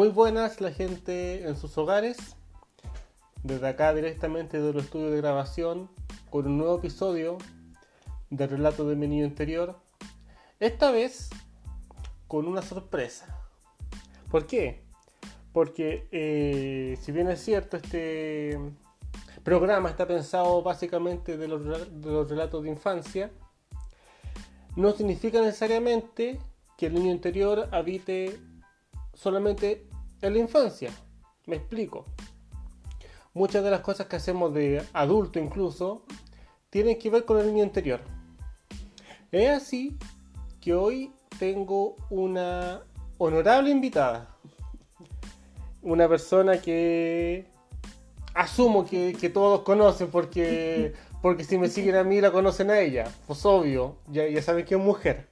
muy buenas la gente en sus hogares. Desde acá directamente de los estudios de grabación con un nuevo episodio de Relato de mi niño interior. Esta vez con una sorpresa. ¿Por qué? Porque eh, si bien es cierto, este programa está pensado básicamente de los, de los relatos de infancia, no significa necesariamente que el niño interior habite solamente en la infancia. Me explico. Muchas de las cosas que hacemos de adulto incluso tienen que ver con el niño interior. Es así que hoy tengo una honorable invitada. Una persona que asumo que, todos conocen porque, porque si me siguen a mí la conocen a ella. Pues obvio, ya, ya saben que es mujer.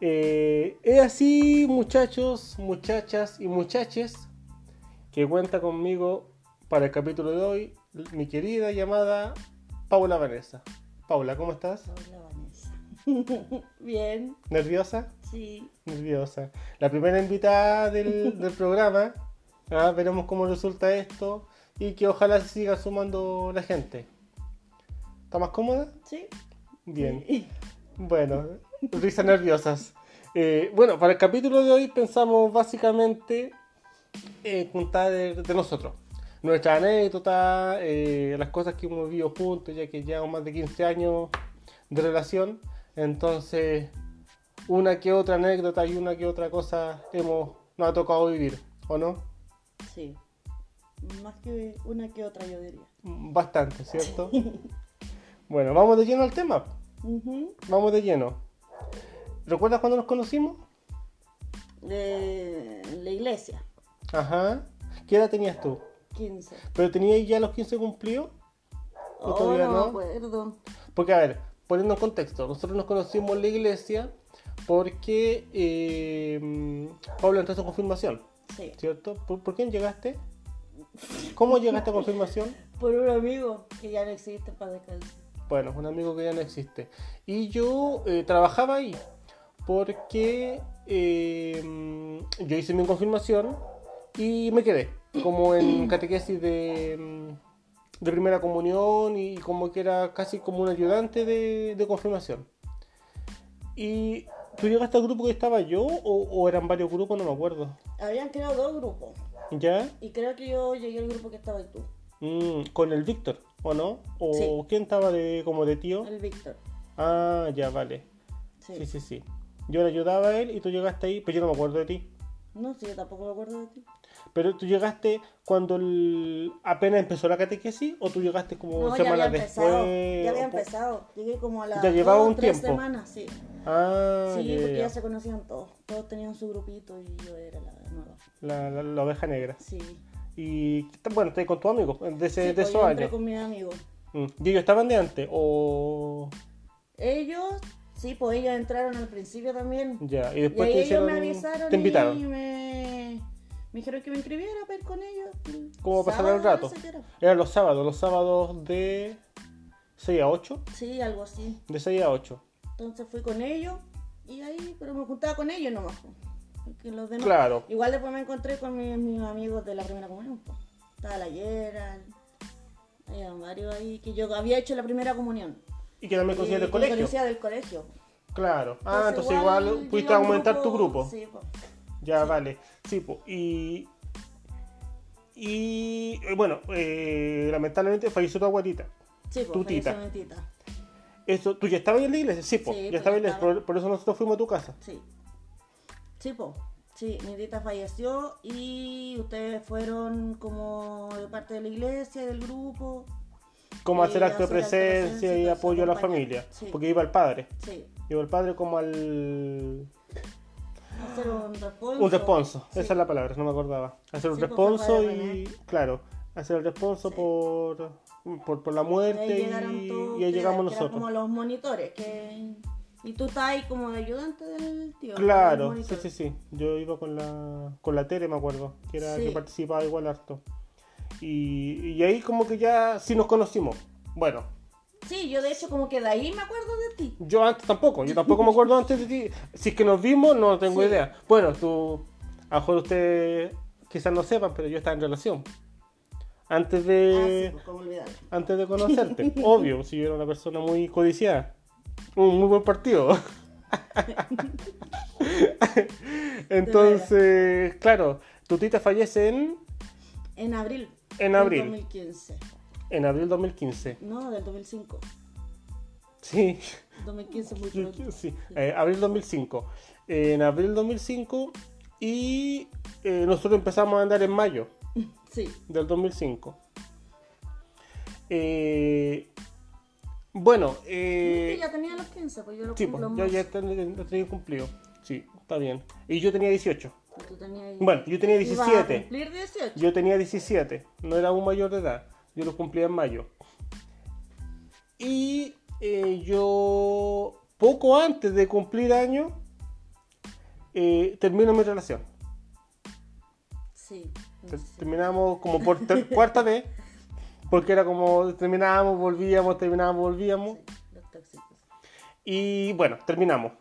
Eh, es así, muchachos, muchachas y muchaches, que cuenta conmigo para el capítulo de hoy mi querida llamada Paula Vanessa. Paula, ¿cómo estás? Paula Vanessa. Bien. ¿Nerviosa? Sí. Nerviosa. La primera invitada del, programa. Ah, veremos cómo resulta esto y que ojalá se siga sumando la gente. ¿Está más cómoda? Sí. Bien. Bueno, risas nerviosas. Eh, bueno, para el capítulo de hoy pensamos básicamente eh, contar de, nosotros. Nuestra anécdota, eh, las cosas que hemos vivido juntos, ya que llevamos más de 15 años de relación. Entonces, una que otra anécdota y una que otra cosa hemos, nos ha tocado vivir, ¿o no? Sí. Más que una que otra, yo diría. Bastante, ¿cierto? bueno, vamos de lleno al tema. Vamos de lleno. ¿Recuerdas cuando nos conocimos? De la iglesia. Ajá. ¿Qué edad tenías tú? 15. ¿Pero tenías ya los 15 cumplidos? ¿O oh, todavía no? acuerdo. Porque, a ver, poniendo en contexto, nosotros nos conocimos en la iglesia porque eh, Pablo entró a su confirmación. Sí. ¿Cierto? ¿Por, quién llegaste? ¿Cómo llegaste a confirmación? Por un amigo que ya no existe para descansar. Bueno, un amigo que ya no existe. Y yo eh, trabajaba ahí porque eh, yo hice mi confirmación y me quedé como en catequesis de, de, primera comunión y como que era casi como un ayudante de, confirmación. ¿Y tú llegaste al grupo que estaba yo o, eran varios grupos? No me acuerdo. Habían creado dos grupos. ¿Ya? Y creo que yo llegué al grupo que estaba tú. Mm, ¿Con el Víctor? ¿O no? ¿O quién estaba de como de tío? El Víctor. Ah, ya, vale. Sí. sí, sí, Yo le ayudaba a él y tú llegaste ahí, pero yo no me acuerdo de ti. No, sí, yo tampoco me acuerdo de ti. Pero tú llegaste cuando apenas empezó la catequesis o tú llegaste como no, semanas ya después. Ya había empezado. Llegué como a las ya llevaba un tres tiempo. semanas, sí. Ah, sí, porque ya se conocían todos. Todos tenían su grupito y yo era la nueva. La, la oveja negra. Sí. Y bueno, estás con tu amigo de, ese, de pues, esos años. con mis amigos. Mm. ¿Y ellos estaban de antes o...? Ellos, sí, pues ellos entraron al principio también. Ya, y después te ellos me avisaron te invitaron. y me, me dijeron que me inscribiera para ir con ellos. ¿Cómo pasar el rato? Eran los sábados, los sábados de 6 a 8. Sí, algo así. De 6 a 8. Entonces fui con ellos y ahí, pero me juntaba con ellos nomás. Pues los demás. Claro. Igual después me encontré con mis, amigos de la primera comunión. Estaba la Yera, había varios ahí que yo había hecho la primera comunión. Y que también conocía del colegio. conocía del colegio. Claro. ah, entonces igual, pudiste aumentar tu grupo. Sí, pues. Ya, vale. Sí, pues. Y. Y. Eh, bueno, eh, lamentablemente falleció tu abuelita. Sí, pues, tu tita. Mi tita. Eso, ¿Tú ya estabas en la iglesia? Sí, pues. ya estabas en la iglesia. Por, eso nosotros fuimos a tu casa. Sí. Sí, po. Sí, mi tita falleció y ustedes fueron como de parte de la iglesia, del grupo. Como hacer acto de presencia, y apoyo a la familia. Porque iba el padre. Sí. Iba el padre como al. Hacer un responso. Un responso, esa es la palabra, no me acordaba. Hacer un responso y. Claro, hacer el responso por, por, la muerte y, y, ahí llegamos nosotros. como los monitores que y tú estás ahí como de ayudante del tío. Claro, sí, sí, sí. Yo iba con la, con la tele, me acuerdo, que era que participaba igual harto. Y, y ahí como que ya sí nos conocimos. Bueno. Sí, yo de hecho como que de ahí me acuerdo de ti. Yo antes tampoco, yo tampoco me acuerdo antes de ti. Si es que nos vimos, no tengo idea. Bueno, tú a lo mejor ustedes quizás no sepan, pero yo estaba en relación. Antes Ah, sí, de, pues, ¿cómo olvidarlo? antes de conocerte, obvio, si yo era una persona muy codiciada. Un muy buen partido. Entonces, claro, tu tita fallece en, En abril. En abril. 2015. en abril 2015. No, del 2005. Sí, 2015 muy pronto. sí, eh, abril 2005. Eh, en abril 2005 y eh, nosotros empezamos a andar en mayo Sí. del 2005. Bueno, eh, ya tenía los 15, pues yo lo sí, cumplo pues, ya, ya ten- lo tenía cumplido. Sí, está bien. Y yo tenía 18. Y tú tenías- Bueno, yo tenía ibas a 17. cumplir 18. Yo tenía 17, no era un mayor de edad. Yo lo cumplía en mayo. Y eh, yo, poco antes de cumplir año, eh, termino mi relación. Sí. Ter- sí. Terminamos como por ter- cuarta vez, porque era como terminábamos, volvíamos, terminábamos, volvíamos. Sí. Y bueno, terminamos.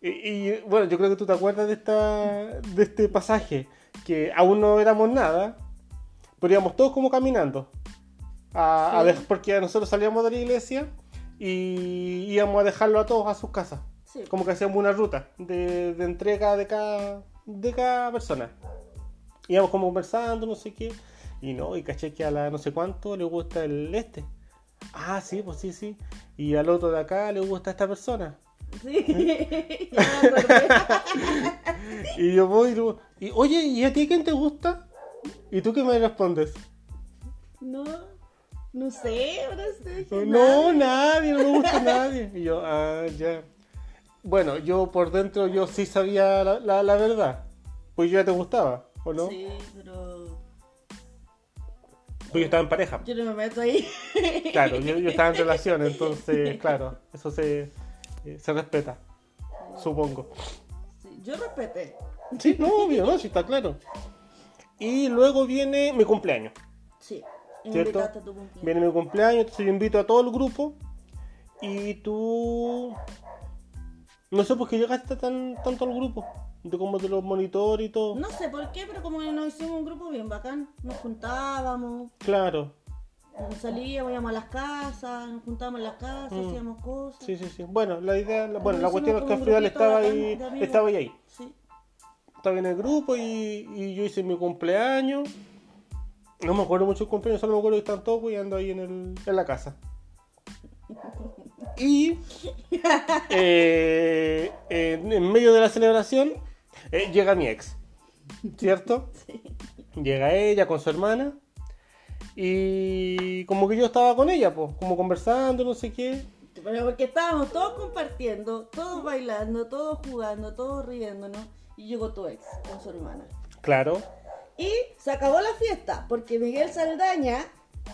Y, y, bueno, yo creo que tú te acuerdas de, esta, de este pasaje, que aún no éramos nada, pero íbamos todos como caminando. A, a Sí. dej- porque nosotros salíamos de la iglesia y íbamos a dejarlo a todos a sus casas. Sí. Como que hacíamos una ruta de, de entrega de cada, de cada persona. Íbamos como conversando, no sé qué. Y no, y caché que a la no sé cuánto le gusta el este. Ah, sí, pues sí, sí. Y al otro de acá le gusta esta persona. Sí. acordé. Y yo voy y, digo, y oye, ¿y a ti quién te gusta? ¿Y tú qué me respondes? no, no sé, ahora No, nada. nadie, no me gusta nadie. Y yo, ah, ya. Bueno, yo por dentro yo sí sabía la, la- la verdad. Pues yo ya te gustaba, ¿o no? Sí, pero Pues yo estaba en pareja. yo no me meto ahí. Claro, yo, yo estaba en relación, entonces, claro, eso se, eh, se respeta, supongo. Sí, yo respeté. Sí, no, obvio, no, sí está claro. Y luego viene mi cumpleaños. Sí. ¿Cierto? invitaste a tu cumpleaños. Viene mi cumpleaños, entonces yo invito a todo el grupo. Y tú. No sé por qué llegaste tan, tanto al grupo. De como de los monitores y todo. No sé por qué, pero como nos hicimos un grupo bien bacán. Nos juntábamos, Claro, salíamos, íbamos a las casas, nos juntábamos en las casas, Mm. hacíamos cosas. sí, sí, sí. Bueno, la idea, la- bueno, la cuestión es que al final estaba ahí, estaba ahí, ahí. Sí. Estaba en el grupo y, y yo hice mi cumpleaños. No me acuerdo mucho del cumpleaños, solo me acuerdo que están todos cuidando ahí en, el, en la casa. Y eh, en, en medio de la celebración eh, llega mi ex, ¿cierto? Sí. Llega ella con su hermana y como que yo estaba con ella, pues, como conversando, no sé qué. Pero porque estábamos todos compartiendo, todos bailando, todos jugando, todos riéndonos. Y llegó tu ex con su hermana. Claro, Y se acabó la fiesta porque Miguel Saldaña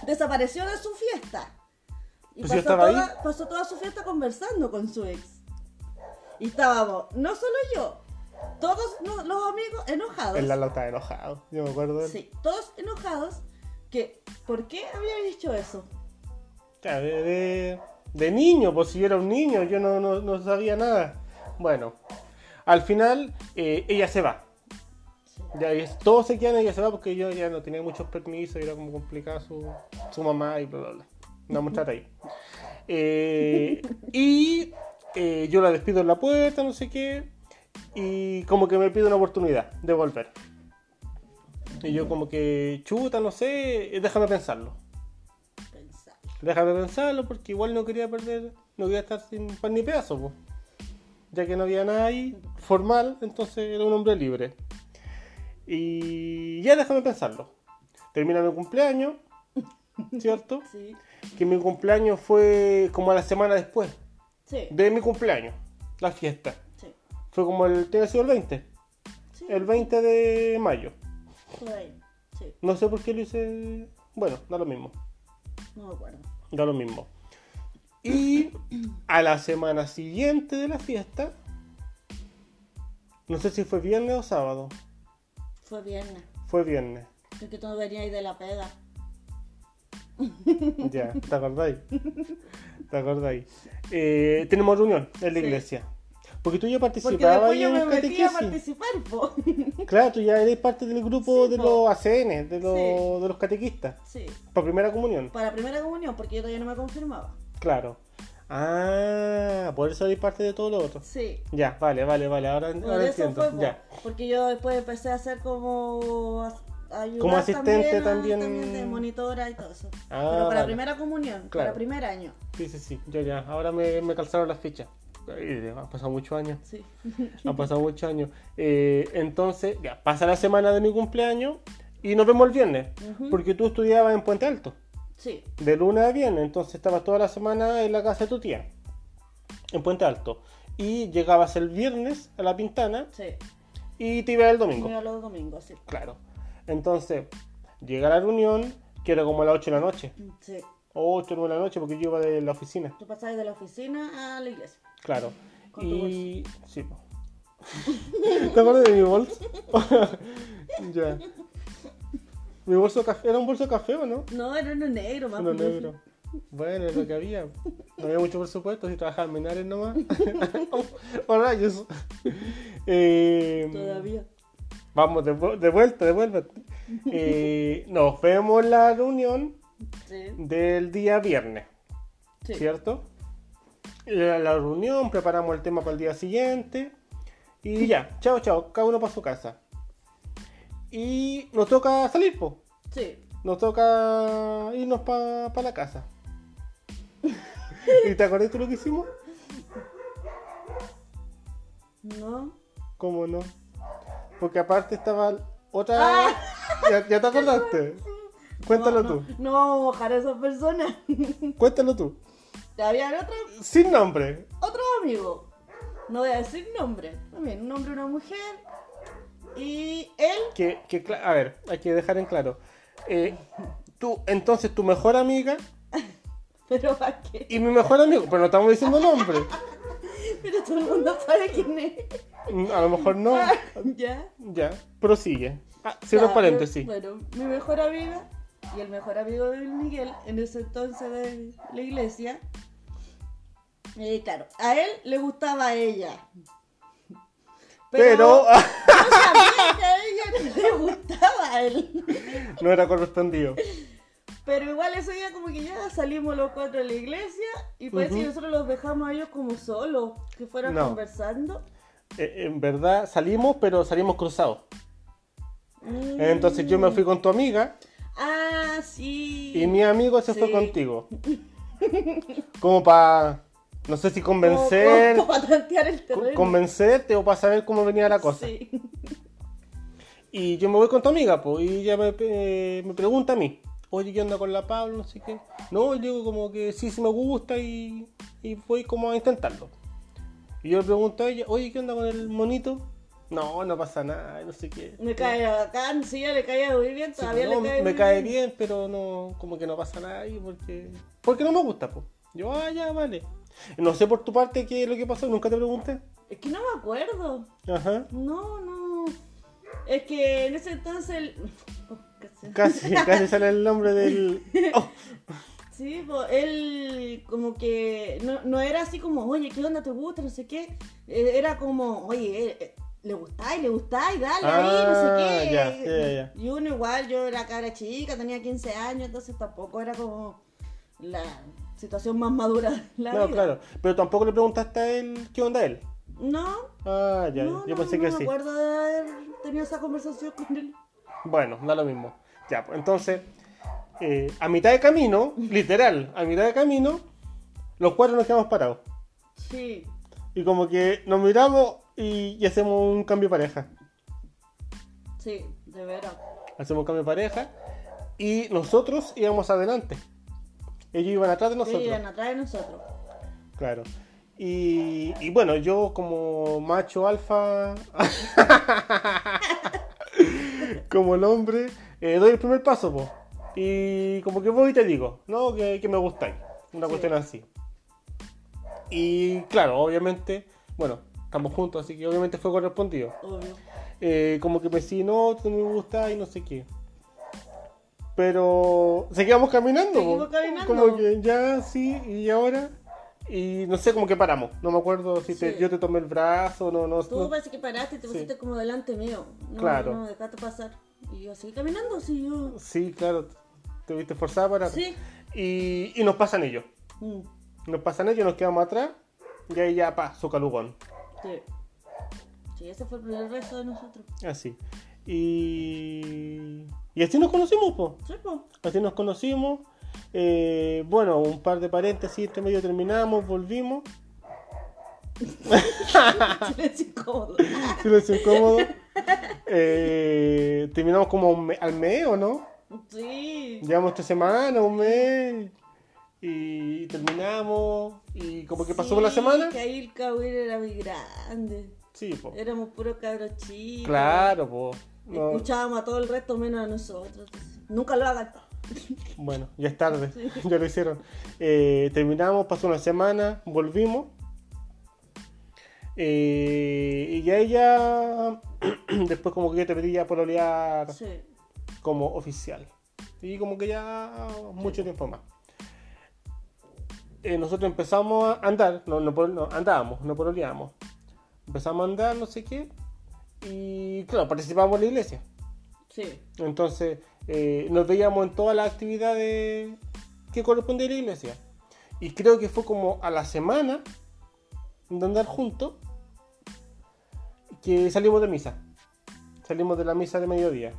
desapareció de su fiesta. Y Pues yo pasó, estaba toda, ahí. pasó toda su fiesta conversando con su ex. Y estábamos, no solo yo, todos los amigos enojados. el Lalo estaba enojado, yo me acuerdo. Sí, todos enojados. Que, ¿Por qué había dicho eso? Claro, de, de- de niño, pues si yo era un niño, yo no, no- no sabía nada. Bueno, al final eh, ella se va. Ya, todos se quedan, ella se va porque yo ya no tenía muchos permisos, y era como complicada su, su mamá y bla, bla, bla. Vamos a estar ahí. Eh, y eh, yo la despido en la puerta, no sé qué, y como que me pide una oportunidad de volver. Y yo como que, chuta, no sé, déjame pensarlo. Pensar. Déjame pensarlo porque igual no quería perder, no quería estar sin pan ni pedazo, po. ya que no había nada ahí formal, entonces era un hombre libre. Y ya déjame pensarlo. Termina mi cumpleaños, ¿cierto? Sí, Que mi cumpleaños fue como a la semana después sí, de mi cumpleaños, la fiesta. Fue como el, tiene que sido el 20, sí, el 20 de mayo. ahí. Sí, No sé por qué lo hice, bueno, da lo mismo. no me acuerdo. Da lo mismo. Y a la semana siguiente de la fiesta, no sé si fue viernes o sábado, Fue viernes. fue viernes. Es que tú no venías de la pega. Ya, ¿te acordáis? ¿Te acordáis? Eh, tenemos reunión en la Sí. iglesia. Porque tú ya Porque participabas yo en me metí a participar, po. Claro, tú ya eres parte del grupo Sí, de po. los ACN, de los, Sí. de los catequistas. Sí, Para primera comunión. para primera comunión, porque yo todavía no me confirmaba. Claro. Ah, por eso eres parte de todo lo otro. Sí. Ya, vale, vale, vale. Ahora, Por ahora eso entiendo. fue, po. ya. porque yo después empecé a hacer como ayudar Como asistente a- también. de monitora y todo eso. Ah, Pero para vale. primera comunión, Claro. para primer año. Sí, sí, sí. Ya, ya. Ahora me, me calzaron las fichas. Ay, Han pasado muchos años. Sí. Han pasado muchos años. Eh, entonces, ya, pasa la semana de mi cumpleaños y nos vemos el viernes. Porque tú estudiabas en Puente Alto. Sí. De lunes a viernes. Entonces estabas toda la semana en la casa de tu tía. En Puente Alto. Y llegabas el viernes a la Pintana Sí. y te ibas el domingo. Me iba los domingos, sí. Claro. Entonces, llega la reunión, que era como a las 8 de la noche. Sí. 8 o 9 de la noche porque yo iba de la oficina. Tú pasabas de la oficina a la iglesia. Claro. Con tu y. Sí. ¿Te acuerdas de mi bolso? ya. ¿Mi bolso café? ¿Era un bolso café o no? No, era uno negro, más Uno negro. Bueno, es lo que había. No había mucho presupuesto, si trabajaba en Menares nomás. o rayos. Eh, Todavía. Vamos, de, de vuelta, de vuelta. Eh, nos vemos en la reunión Sí. del día viernes. Sí. ¿cierto? La, la reunión, preparamos el tema para el día siguiente y ya, chao, chao, cada uno para su casa. Y nos toca salir, po. Sí. Nos toca irnos para la casa. ¿Y te acordás tú lo que hicimos? No. ¿Cómo no? Porque aparte estaba otra... Ah. ¿Ya, ya te acordaste? Cuéntalo no, tú, No, no vamos a mojar a esas personas. cuéntalo tú. Había otro, Sin nombre. otro amigo. No voy a decir nombre. También un hombre una mujer. Y él. Que, que a ver, hay que dejar en claro. Eh, tú, entonces tu mejor amiga Pero ¿para qué? y mi mejor amigo, pero no estamos diciendo nombre. Pero todo el mundo sabe quién es. Mm, A lo mejor no. ¿Ya? Ya, prosigue. Ah, cierro paréntesis. Bueno, mi mejor amiga y el mejor amigo de Miguel en ese entonces de la iglesia. eh, claro, a él le gustaba a ella. Pero yo sabía que a ella no le gustaba a él. no era correspondido. Pero igual ese día como que ya salimos los cuatro de la iglesia y parece Ujú. que nosotros los dejamos a ellos como solos, que fueran No. conversando. Eh, en verdad salimos, pero salimos cruzados. Mm. Entonces yo me fui con tu amiga Ah, sí. y mi amigo se fue Sí. contigo. Como para, no sé si convencer, Como, para tantear el terreno. convencerte o para saber cómo venía la cosa. Sí. Y yo me voy con tu amiga, pues, y ella me, eh, me pregunta a mí, oye, ¿qué onda con la Pablo? No sé qué. No, yo digo como que sí, sí me gusta y, y voy como a intentarlo. Y yo le pregunto a ella, oye, ¿qué onda con el monito? No, no pasa nada, no sé qué. Me cae bacán, sí, le cae muy bien, Sí, todavía no, le cae me muy cae bien, pero no, como que no pasa nada ahí porque, porque no me gusta, pues. Yo, ah, ya, vale. No sé por tu parte qué es lo que pasó, nunca te pregunté. Es que no me acuerdo. Ajá. No, no. Es que en ese entonces. el- Casi, casi sale el nombre del. Oh, Sí, pues él como que no, no era así como, oye, ¿qué onda te gusta? No sé qué. Eh, Era como, oye, eh, eh, le gustáis, le gustáis, dale ahí, no sé Ah, qué. Y uno igual, yo era cara chica, tenía 15 años, entonces tampoco era como la situación más madura de la no, vida. claro. Pero tampoco le preguntaste a él qué onda él. No, Ah, ya, no, yo no, pensé no que me sí. acuerdo de haber tenido esa conversación con él. Bueno, da lo mismo. Ya, pues entonces, eh, a mitad de camino, literal, a mitad de camino, los cuatro nos quedamos parados. Sí, Y como que nos miramos y, y hacemos un cambio de pareja. sí, de veras. Hacemos un cambio de pareja y nosotros íbamos adelante. Ellos iban atrás de Ellos nosotros. iban atrás de nosotros. Claro. Y, y bueno, yo como macho alfa, como el hombre, eh, doy el primer paso, po. Y como que voy y te digo, no, que, que me gustáis. Una Sí. cuestión así. Y claro, obviamente, bueno, estamos juntos, así que obviamente fue correspondido. Obvio. Eh, como que me decía, no, tú no me gustas y no sé qué. Pero seguíamos caminando. Seguimos caminando. Como que ya, sí, y ahora. Y no sé, como que paramos. No me acuerdo si te- Sí. yo te tomé el brazo, no, no. Tú no- parece que paraste y te Sí. pusiste como delante mío. No, Claro. No, dejaste pasar. Y yo seguí caminando, sí, yo. Sí, claro, te viste forzada para. Sí. Y, y nos pasan ellos. Mm, Nos pasan ellos, nos quedamos atrás. Y ahí ya, pa, su calugón. Sí. Sí, ese fue el primer beso de nosotros. Así. Y. Y así nos conocimos, po. Sí, po. Así nos conocimos. Eh, bueno, un par de paréntesis, entre medio terminamos, volvimos. Silencio incómodo. Silencio incómodo. Eh, terminamos como me- al mes, ¿o no? Sí. Llevamos tres semanas, un mes. Y terminamos. Y como que pasó la semana. Que ahí el Kawir era muy grande. Sí, po. Éramos puros cabros chicos. Claro, po. No, Escuchábamos a todo el resto menos a nosotros. Nunca lo hagan. bueno, ya es tarde. ya lo hicieron. Eh, terminamos, pasó una semana, volvimos. Eh, y ya ella. Después, como que yo te pedí ya por olear Sí. como oficial. Y como que ya mucho tiempo más. Eh, nosotros empezamos a andar, no, no, no, andábamos, no pololeábamos. Empezamos a andar, no sé qué. Y claro, participábamos en la iglesia. Sí. Entonces eh, nos veíamos en todas las actividades que correspondía a la iglesia. Y creo que fue como a la semana de andar juntos que salimos de misa. Salimos de la misa de mediodía.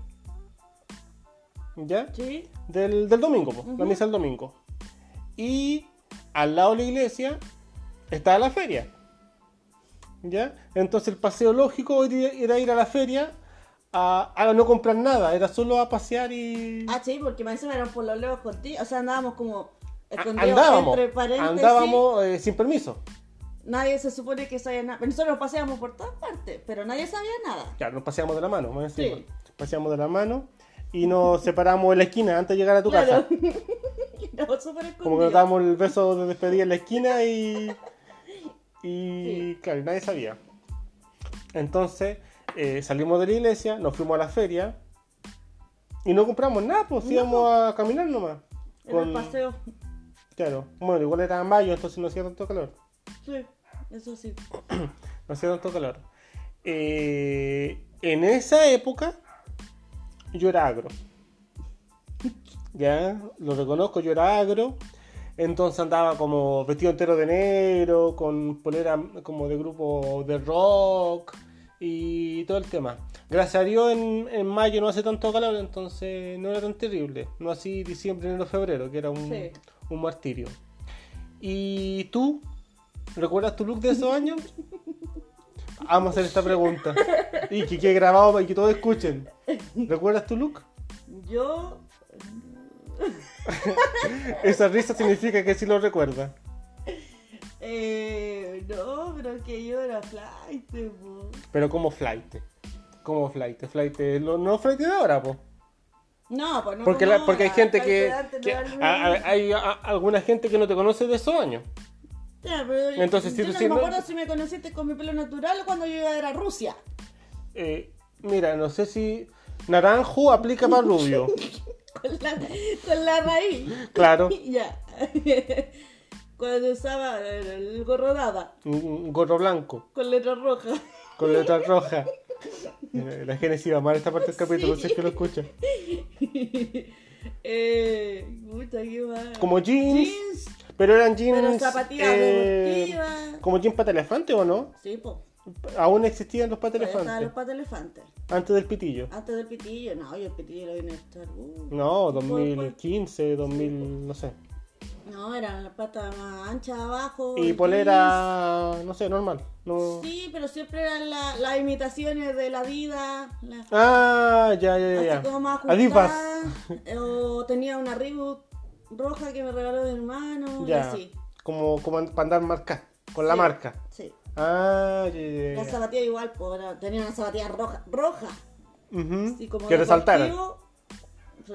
¿Ya? Sí. Del, del domingo, la misa del domingo. Y al lado de la iglesia estaba la feria. ¿Ya? Entonces el paseo lógico era ir a la feria a, a no comprar nada, era solo a pasear y... Ah, sí, porque me encima eran por los lejos contigo. O sea, andábamos como escondidos andábamos, entre paréntesis. andábamos eh, sin permiso. Nadie se supone que sabía nada. Nosotros paseábamos por todas partes, pero nadie sabía nada. Claro, nos paseamos de la mano, más encima. Sí. Paseamos de la mano y nos separamos en la esquina antes de llegar a tu casa. Súper Como que nos dábamos el beso de despedida en la esquina y. Y claro, nadie sabía. Entonces eh, salimos de la iglesia, nos fuimos a la feria y no compramos nada, pues No. íbamos a caminar nomás. Era el paseo. Claro, bueno, igual era mayo, entonces no hacía tanto calor. Sí, eso sí. No hacía tanto calor. Eh, en esa época yo era agro. Ya, lo reconozco, yo era agro. Entonces andaba como vestido entero de negro, con polera como de grupo de rock y todo el tema. Gracias a Dios en, en mayo no hace tanto calor, entonces no era tan terrible. No así diciembre, enero, febrero, que era un, Sí. un martirio. ¿Y tú? ¿Recuerdas tu look de esos años? Vamos a hacer esta pregunta. Y que quede grabado y que todos escuchen. ¿Recuerdas tu look? Yo. Esa risa significa que sí lo recuerda. Eh, no, pero que yo era flight, po. Pero como flight. Como flight. Flight. lo- No flight de ahora, po. No, pues no. Porque, la- porque hay gente que. que- a- hay a- alguna gente que no te conoce de esos años. Ya, pero yo- Entonces, si yo tú no me no- acuerdo si me conociste con mi pelo natural o cuando yo iba a ir a Rusia. Eh, mira, no sé si. Naranjo aplica para rubio. Con la, con la raíz. Claro. ya. Cuando usaba el, el gorro dada, Un gorro blanco. con letra roja. Con letras rojas. Eh, La Génesis va a amar esta parte del capítulo, sé que lo escucha. eh, puta, qué mal. Como jeans, Jeans, pero eran jeans. pero zapatillas eh, deportivas. como jeans pata elefante o no? Sí, pues. Aún existían los pata Estaban elefantes. los patas elefantes. Antes del pitillo. Antes del pitillo, no, yo el pitillo lo vine a estar. uh. No, Después, después. 2015, 2000, no sé. No, eran las patas más anchas abajo. Y jeans. polera, no sé, normal. No... Sí, pero siempre eran la- las imitaciones de la vida. la- Ah, ya, ya, ya. así como más Adivas. ajustadas, O tenía una Reebok roja que me regaló mi hermano. y Ya. así. Como, como para andar marca, con la Sí, marca. Sí. Ah, ya, ya, La ya. zapatilla igual, pues, era- tenía una zapatilla roja. Roja. Así como Que deportivo,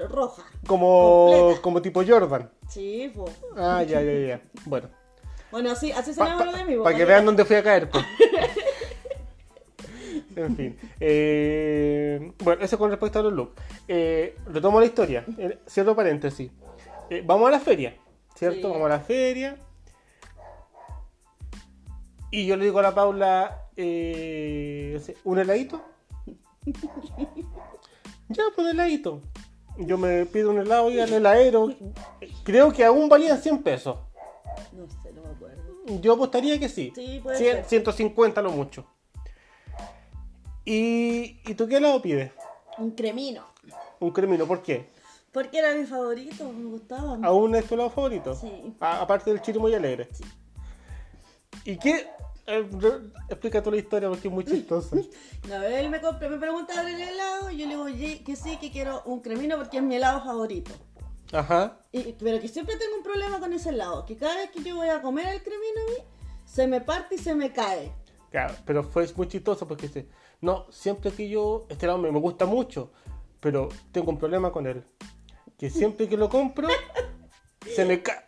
Roja. Como, Completa. como tipo Jordan. Sí, pues. Ah, ya, ya, ya. Bueno. Bueno, así, así se Para llama lo de mí. po, que vean dónde fui a caer. pues. en fin. Eh, bueno, eso con respecto a los looks. Eh, retomo la historia. Eh, cierro paréntesis. Eh, vamos a la feria. ¿Cierto? Sí. Vamos a la feria. Y yo le digo a la Paula, eh, ¿un heladito? ya, pues un heladito. Yo me pido un helado y al heladero, creo que aún valía 100 pesos. No sé, no me acuerdo. Yo apostaría que sí. Sí, puede 100, ser. 150 lo mucho. ¿Y, ¿Y tú qué helado pides? Un cremino. Un cremino, ¿por qué? Porque era mi favorito, me gustaba. ¿Aún es tu helado favorito? Sí. A- aparte del chiri muy alegre. Sí. ¿Y qué? eh, explica tú la historia porque es muy chistosa. Ver, él me, compró, me preguntaba el helado y yo le digo "Ye- que sí, que quiero un cremino porque es mi helado favorito. Ajá. Y- pero que siempre tengo un problema con ese helado, que cada vez que yo voy a comer el cremino se me parte y se me cae. Claro, pero fue muy chistoso porque dice, no, siempre que yo, este helado me, me gusta mucho, pero tengo un problema con él. Que siempre que lo compro, se me cae.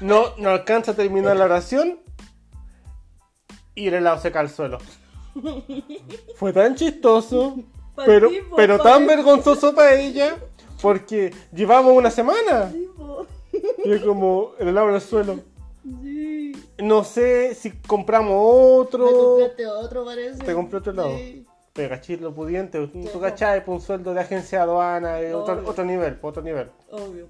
No, no alcanza a terminar la oración y el helado se cae al suelo. Fue tan chistoso, pero, ti, po, pero tan vergonzoso para ella, porque llevamos una semana. Sí. Y es como el helado en el suelo. Sí. No sé si compramos otro. Me compraste otro, parece. ¿Te compré otro helado? Sí. Pero cachis lo pudiente, tú cachai, por un sueldo de agencia de aduana, eh, otro, Obvio. otro nivel, po, otro nivel. Obvio.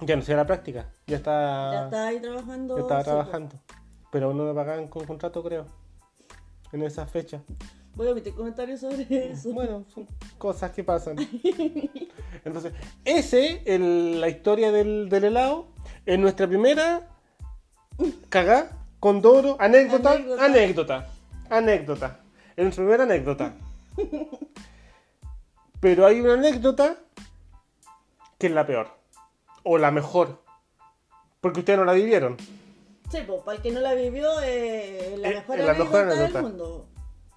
Ya no sé la práctica, ya está, Ya está ahí trabajando. ya estaba sí, po. Pero no me pagan con contrato, creo. En esa fecha. Voy a omitir comentarios sobre eso. Bueno, son cosas que pasan. Entonces, ese, el- la historia del, del helado, es nuestra primera cagá con Doro, anécdota, Anécdota. anécdota, anécdota. Es nuestra primera anécdota. Pero hay una anécdota que es la peor. O la mejor. Porque ustedes no la vivieron. Sí, pues, para el que no la vivió, eh, la Eh, mejor es la anécdota mejor anécdota. del mundo.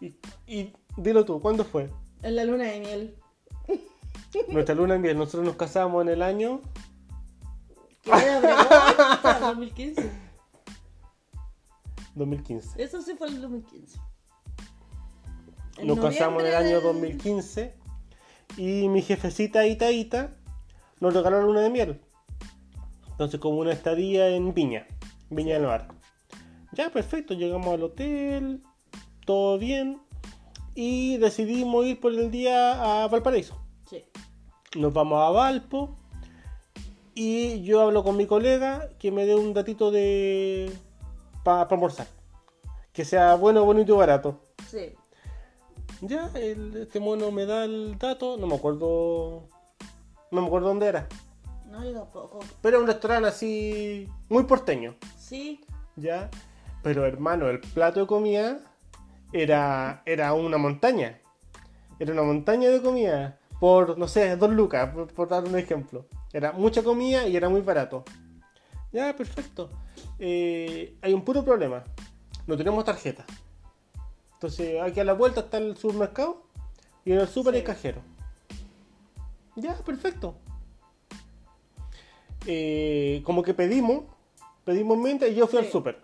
Y, y dilo tú, ¿cuándo fue? En la luna de miel. Nuestra luna de miel. Nosotros nos casamos en el año Que era Obregón, 2015. 2015. Eso sí fue el 2015. En Nos casamos en el año del- 2015 y mi jefecita Ita Ita nos regaló la luna de miel. Entonces como una estadía en Viña, Viña del Mar. Ya, perfecto, llegamos al hotel, todo bien y decidimos ir por el día a Valparaíso. Sí. Nos vamos a Valpo y yo hablo con mi colega que me dé un datito de para almorzar. Que sea bueno, bonito y barato. Sí. Ya, el- este mono me da el dato, no me acuerdo. No me acuerdo dónde era. No, yo tampoco. Pero era un restaurante así. muy porteño. Sí. Ya. Pero hermano, el plato de comida era. era una montaña. Era una montaña de comida. Por, no sé, dos lucas, por, por dar un ejemplo. Era mucha comida y era muy barato. Ya, perfecto. Eh, hay un puro problema. No tenemos tarjeta. Entonces, aquí a la vuelta está el supermercado y en el super Sí. hay cajero. Ya, perfecto. Eh, como que pedimos, pedimos mente y yo fui al Sí. super.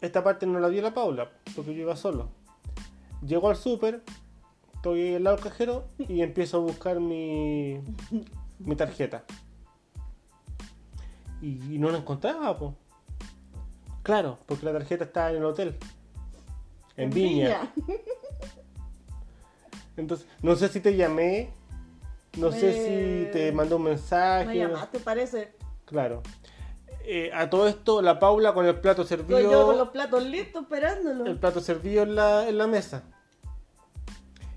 Esta parte no la dio la Paula, porque yo iba solo. Llego al super, estoy al lado del cajero y empiezo a buscar mi, mi tarjeta. Y, y no la encontraba, po. Claro, porque la tarjeta estaba en el hotel. En, Viña. Entonces, no sé si te llamé, no sé si te mandé un mensaje. Me llamaste, parece. Claro. Eh, a todo esto, la Paula con el plato servido. yo con los platos listos esperándolo. El plato servido en la, en la mesa.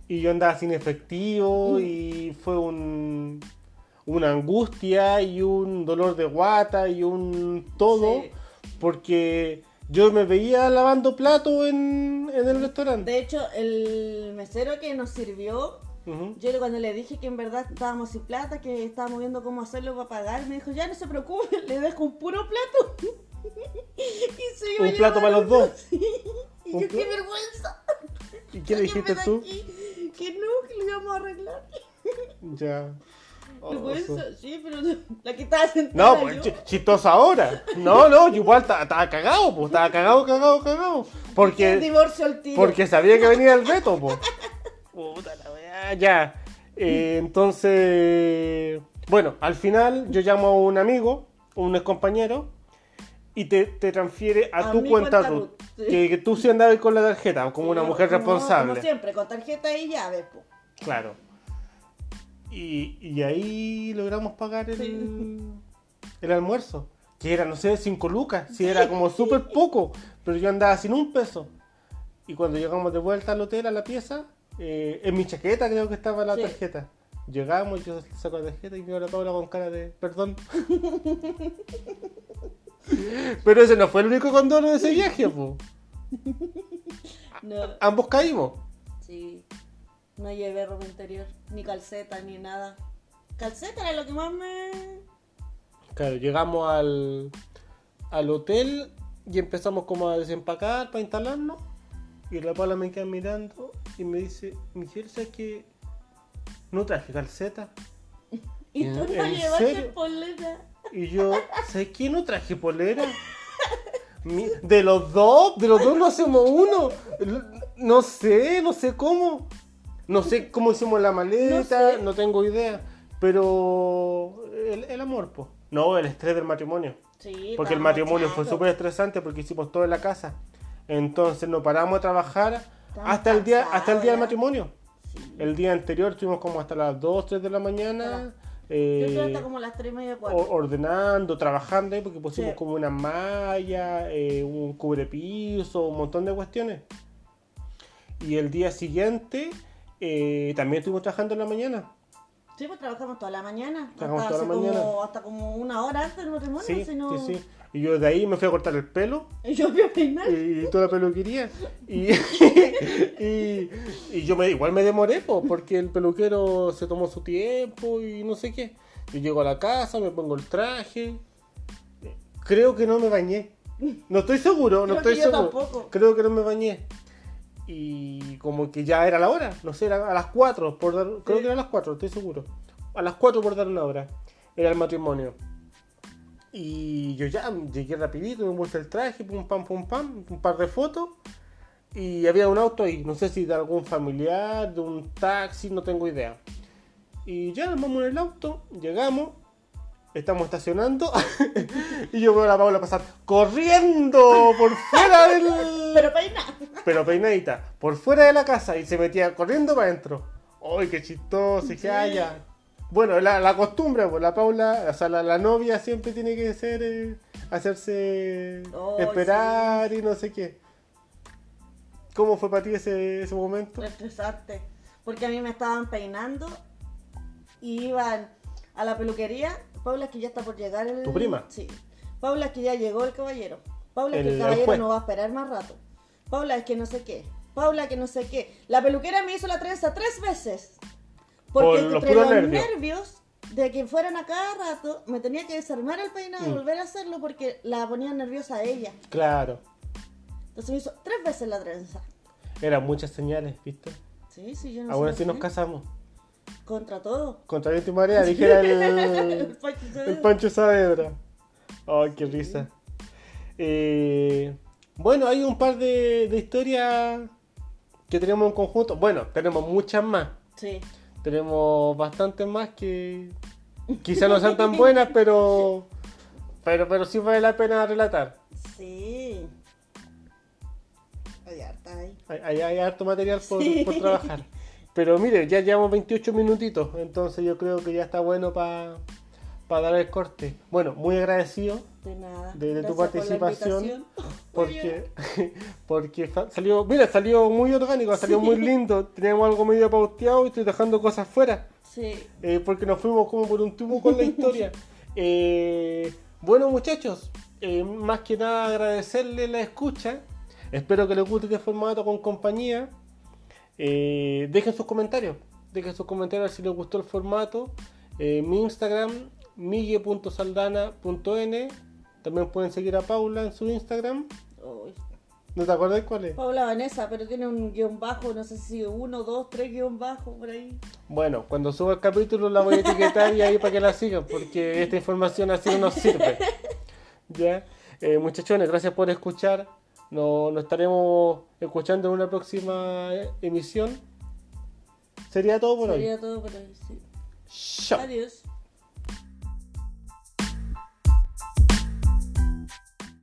Y yo andaba sin efectivo y fue un, una angustia y un dolor de guata y un todo. Sí. Porque yo me veía lavando plato en, en el restaurante. De hecho, el mesero que nos sirvió, Yo cuando le dije que en verdad estábamos sin plata, que estábamos viendo cómo hacerlo para pagar, me dijo, ya no se preocupe, le dejo un puro plato. y se iba Un plato para los dos. Y yo, qué vergüenza. ¿Y qué le dijiste tú? aquí, Que no, que lo íbamos a arreglar. Ya. Oso. Vergüenza, sí, pero la que estaba sentada No, pues yo. chi- chistoso ahora. No, no, igual ta- estaba cagado, pues, estaba cagado, cagado, cagado. El Porque, divorcio al tiro. porque sabía que venía el veto, pues. Puta la weá, ya. Eh, entonces, bueno, al final yo llamo a un amigo, un ex compañero, y te, te transfiere a, A tu cuenta. Que, que tú sí andabas con la tarjeta, como una mujer como- responsable. Como siempre, con tarjeta y llaves, po. Claro. Y, y ahí logramos pagar el, Sí. el almuerzo. Que era, no sé, 5 lucas. Sí, era como súper poco. Pero yo andaba sin un peso. Y cuando llegamos de vuelta al hotel, a la pieza, eh, en mi chaqueta creo que estaba la Sí. tarjeta. Llegamos, yo saco la tarjeta y veo a la Paula con cara de perdón. Pero ese no fue el único condono de ese viaje, po. No, Ambos caímos. sí. No llevé ropa interior, ni calceta, ni nada. Calceta era lo que más me. Claro, llegamos al, al hotel y empezamos como a desempacar para instalarnos. Y la Paula me queda mirando y me dice, Michelle, ¿sabes que no traje calceta? Y ¿En- tú no llevaste serio? polera. Y yo, ¿sabes qué? No traje polera. De los dos, de los dos no hacemos uno. No sé, no sé cómo. No sé cómo hicimos la maleta, No tengo idea. Pero el, el amor, pues. No, el estrés del matrimonio. Sí, Porque el matrimonio fue súper estresante porque hicimos todo en la casa. Entonces no paramos de trabajar hasta el día hasta el día del matrimonio. Sí. El día anterior estuvimos como hasta las 2, 3 de la mañana. eh, Yo hasta como las 3 y media, 4. o- ordenando, trabajando ahí porque pusimos Sí. como una malla, eh, un cubrepiso, un montón de cuestiones. Y el día siguiente eh, también estuvimos trabajando en la mañana. Sí, pues trabajamos toda la mañana. Trabajamos hasta, toda la hace mañana. Como, hasta como una hora antes del matrimonio. Sí, si no... sí, sí. Y yo de ahí me fui a cortar el pelo. Y yo fui a peinar. y toda la peluquería. Y, y, y yo me, igual me demoré, po, porque el peluquero se tomó su tiempo y no sé qué. Yo llego a la casa, me pongo el traje. Creo que no me bañé. No estoy seguro, no Creo estoy yo seguro. tampoco. Creo que no me bañé. Y como que ya era la hora, no sé, era a las 4, por dar, creo que era a las 4, estoy seguro. A las 4 por dar una hora. Era el matrimonio. Y yo ya llegué rapidito, me puse el traje, pum pam pum pam, un par de fotos. Y había un auto ahí, no sé si de algún familiar, de un taxi, no tengo idea. Y ya nos vamos en el auto, llegamos, estamos estacionando y yo veo a la Paula pasar corriendo por fuera del... Pero peinar. Pero peinadita, por fuera de la casa y se metía corriendo para adentro. ¡Ay, qué chistoso! Y que haya. Bueno, la, la costumbre, pues la Paula, o sea, la, la novia siempre tiene que ser, eh, hacerse esperar y no sé qué. ¿Cómo fue para ti ese, ese momento? Estresante. Porque a mí me estaban peinando y iban a la peluquería. Paula, es que ya está por llegar el. ¿Tu prima? Sí. Paula, es que ya llegó el caballero. Paula, es que El- el el caballero no va a esperar más rato. Paula, es que no sé qué. Paula, que no sé qué. La peluquera me hizo la trenza tres veces. Porque Por entre los nervios. nervios de que fueran a cada rato, me tenía que desarmar el peinado y Mm. volver a hacerlo porque la ponía nerviosa a ella. Claro, Entonces me hizo tres veces la trenza. eran muchas señales, ¿viste? Sí, sí, yo no Ahora sé sí lo nos casamos. Contra todo. Contra viento y marea, dijera El el, Pancho el. Pancho Saavedra. Ay, qué risa. Eh, bueno, hay un par de, de historias que tenemos en conjunto. Bueno, tenemos muchas más. Sí. Tenemos bastantes más que quizás no sean tan buenas, pero, pero, pero sí vale la pena relatar. Sí. Hay harta ahí. Hay, hay- hay harto material por, Sí. por trabajar. Pero mire, ya llevamos 28 minutitos, entonces yo creo que ya está bueno para dar el corte. Bueno, muy agradecido De nada. De- de tu por participación. porque, porque salió, mira, salió muy orgánico, salió muy lindo. Teníamos algo medio pauteado y estoy dejando cosas fuera. Sí. eh, porque nos fuimos como por un tubo con la historia. Eh, bueno, muchachos, eh, más que nada agradecerles la escucha. Espero que les guste este formato con compañía. Eh, dejen sus comentarios. Dejen sus comentarios si les gustó el formato. Eh, mi Instagram, migue.saldana.n. También pueden seguir a Paula en su Instagram. Uy. ¿No te acuerdas cuál es? Paula Vanessa, pero tiene un guion bajo, no sé si uno, dos, tres guion bajo por ahí. Bueno, cuando suba el capítulo la voy a etiquetar y ahí para que la sigan, porque esta información así no nos sirve. ¿Ya? Eh, muchachones, gracias por escuchar. Nos, nos estaremos escuchando en una próxima eh, emisión. Sería todo por hoy. Sería todo por hoy, sí. Chao. Adiós.